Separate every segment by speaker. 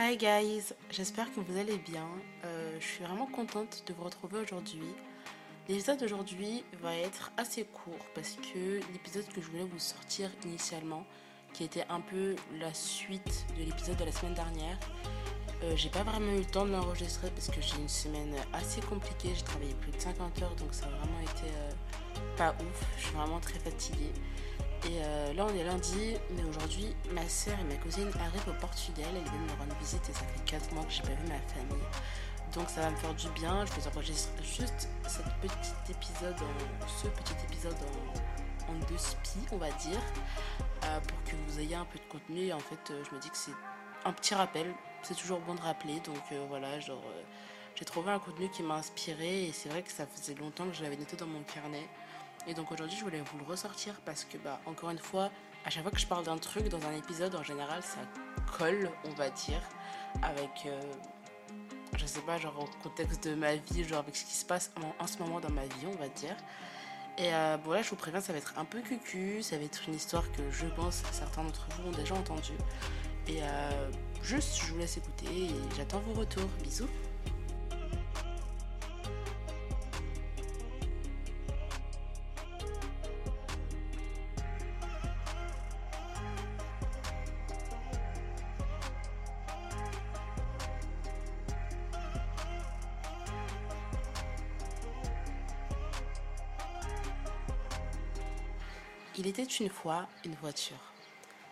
Speaker 1: Hi guys, j'espère que vous allez bien. Euh, je suis vraiment contente de vous retrouver aujourd'hui. L'épisode d'aujourd'hui va être assez court parce que l'épisode que je voulais vous sortir initialement, qui était un peu la suite de l'épisode de la semaine dernière, euh, j'ai pas vraiment eu le temps de l'enregistrer parce que j'ai une semaine assez compliquée. J'ai travaillé plus de 50 heures donc ça a vraiment été euh, pas ouf. Je suis vraiment très fatiguée. Et euh, là, on est lundi, mais aujourd'hui, ma soeur et ma cousine arrivent au Portugal. Elles viennent me rendre visite et ça fait 4 mois que j'ai pas vu ma famille. Donc ça va me faire du bien. Je vous enregistre juste épisode ce petit épisode en, deux spi, on va dire, euh, pour que vous ayez un peu de contenu. en fait, euh, je me dis que c'est un petit rappel. C'est toujours bon de rappeler. Donc voilà, genre, j'ai trouvé un contenu qui m'a inspiré et c'est vrai que ça faisait longtemps que je l'avais noté dans mon carnet. Et donc aujourd'hui, je voulais vous le ressortir parce que, bah, encore une fois, à chaque fois que je parle d'un truc dans un épisode, en général, ça colle, on va dire, avec, euh, je sais pas, genre au contexte de ma vie, genre avec ce qui se passe en, ce moment dans ma vie, on va dire. Et euh, bon, là, je vous préviens, ça va être un peu cucu, ça va être une histoire que je pense certains d'entre vous ont déjà entendue. Et euh, juste, je vous laisse écouter et j'attends vos retours. Bisous. Il était une fois une voiture.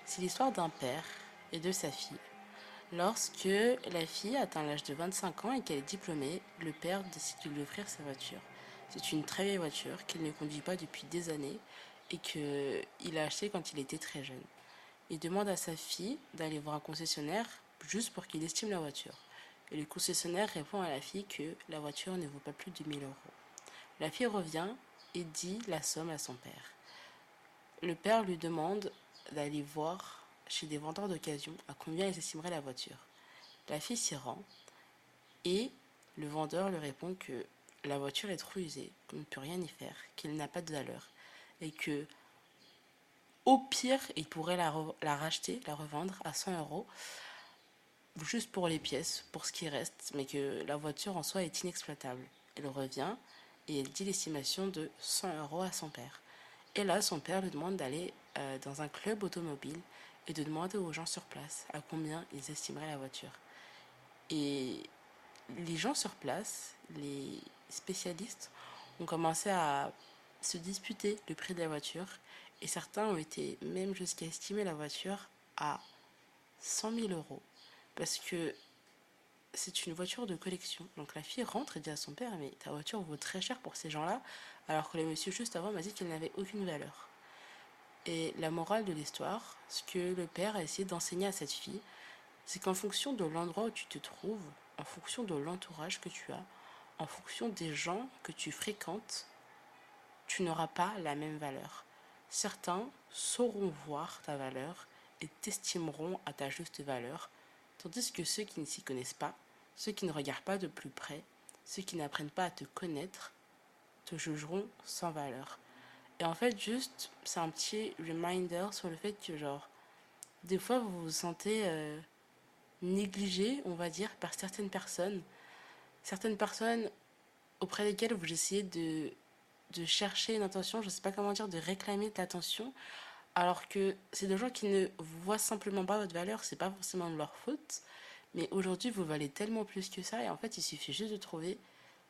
Speaker 1: C'est l'histoire d'un père et de sa fille. Lorsque la fille atteint l'âge de 25 ans et qu'elle est diplômée, le père décide de lui offrir sa voiture. C'est une très vieille voiture qu'il ne conduit pas depuis des années et qu'il a achetée quand il était très jeune. Il demande à sa fille d'aller voir un concessionnaire juste pour qu'il estime la voiture. Et le concessionnaire répond à la fille que la voiture ne vaut pas plus de 1000 euros. La fille revient et dit la somme à son père. Le père lui demande d'aller voir chez des vendeurs d'occasion à combien ils estimeraient la voiture. La fille s'y rend et le vendeur lui répond que la voiture est trop usée, qu'on ne peut rien y faire, qu'elle n'a pas de valeur et que au pire, il pourrait la, la, racheter, la revendre à 100 euros juste pour les pièces, pour ce qui reste, mais que la voiture en soi est inexploitable. Elle revient et elle dit l'estimation de 100 euros à son père. Et là, son père lui demande d'aller euh, dans un club automobile et de demander aux gens sur place à combien ils estimeraient la voiture. Et les gens sur place, les spécialistes, ont commencé à se disputer le prix de la voiture et certains ont été même jusqu'à estimer la voiture à 100 000 euros parce que c'est une voiture de collection. Donc la fille rentre et dit à son père Mais ta voiture vaut très cher pour ces gens-là, alors que le monsieur juste avant m'a dit qu'elle n'avait aucune valeur. Et la morale de l'histoire, ce que le père a essayé d'enseigner à cette fille, c'est qu'en fonction de l'endroit où tu te trouves, en fonction de l'entourage que tu as, en fonction des gens que tu fréquentes, tu n'auras pas la même valeur. Certains sauront voir ta valeur et t'estimeront à ta juste valeur, tandis que ceux qui ne s'y connaissent pas ceux qui ne regardent pas de plus près, ceux qui n'apprennent pas à te connaître, te jugeront sans valeur. Et en fait, juste, c'est un petit reminder sur le fait que, genre, des fois, vous vous sentez euh, négligé, on va dire, par certaines personnes. Certaines personnes auprès desquelles vous essayez de, de chercher une attention, je ne sais pas comment dire, de réclamer de l'attention, alors que c'est des gens qui ne voient simplement pas votre valeur, c'est pas forcément de leur faute, mais aujourd'hui, vous valez tellement plus que ça. Et en fait, il suffit juste de trouver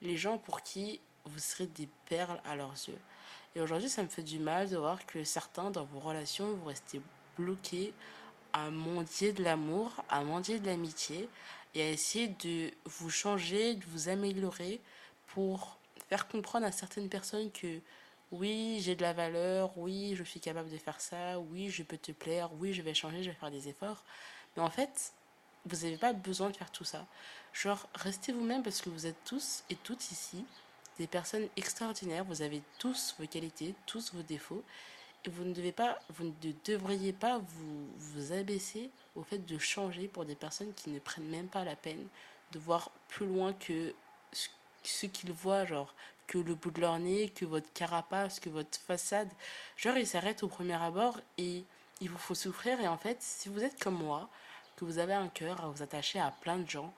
Speaker 1: les gens pour qui vous serez des perles à leurs yeux. Et aujourd'hui, ça me fait du mal de voir que certains, dans vos relations, vous restez bloqués à mendier de l'amour, à mendier de l'amitié et à essayer de vous changer, de vous améliorer pour faire comprendre à certaines personnes que oui, j'ai de la valeur, oui, je suis capable de faire ça, oui, je peux te plaire, oui, je vais changer, je vais faire des efforts. Mais en fait, vous n'avez pas besoin de faire tout ça. Genre, restez vous-même parce que vous êtes tous et toutes ici des personnes extraordinaires. Vous avez tous vos qualités, tous vos défauts. Et vous ne, devez pas, vous ne devriez pas vous, abaisser au fait de changer pour des personnes qui ne prennent même pas la peine de voir plus loin que ce qu'ils voient, genre que le bout de leur nez, que votre carapace, que votre façade. Genre, ils s'arrêtent au premier abord et il vous faut souffrir. Et en fait, si vous êtes comme moi, que vous avez un cœur à vous attacher à plein de gens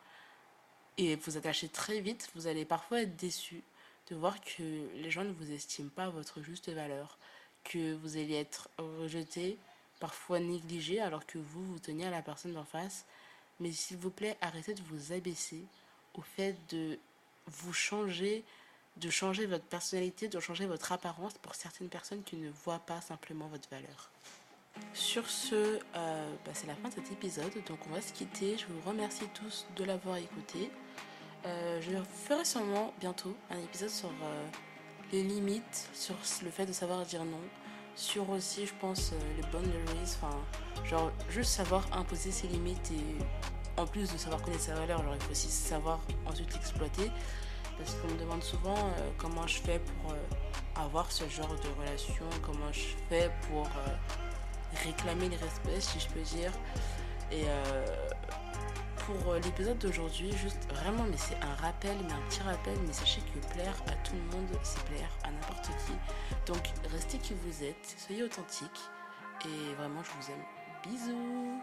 Speaker 1: et vous attacher très vite, vous allez parfois être déçu de voir que les gens ne vous estiment pas à votre juste valeur, que vous allez être rejeté, parfois négligé, alors que vous, vous teniez à la personne d'en face. Mais s'il vous plaît, arrêtez de vous abaisser au fait de vous changer, de changer votre personnalité, de changer votre apparence pour certaines personnes qui ne voient pas simplement votre valeur. Sur ce, euh, bah, c'est la fin de cet épisode, donc on va se quitter. Je vous remercie tous de l'avoir écouté. Euh, je ferai sûrement bientôt un épisode sur euh, les limites, sur le fait de savoir dire non, sur aussi, je pense, les boundaries, enfin, genre juste savoir imposer ses limites et en plus de savoir connaître sa valeur, alors il faut aussi savoir ensuite l'exploiter. Parce qu'on me demande souvent comment je fais pour avoir ce genre de relation, comment je fais pour réclamer le respect, si je peux dire. Et euh, pour euh, l'épisode d'aujourd'hui, juste vraiment, mais c'est un rappel, mais un petit rappel, mais sachez que plaire à tout le monde, c'est plaire à n'importe qui. Donc restez qui vous êtes, soyez authentique, et vraiment, je vous aime. Bisous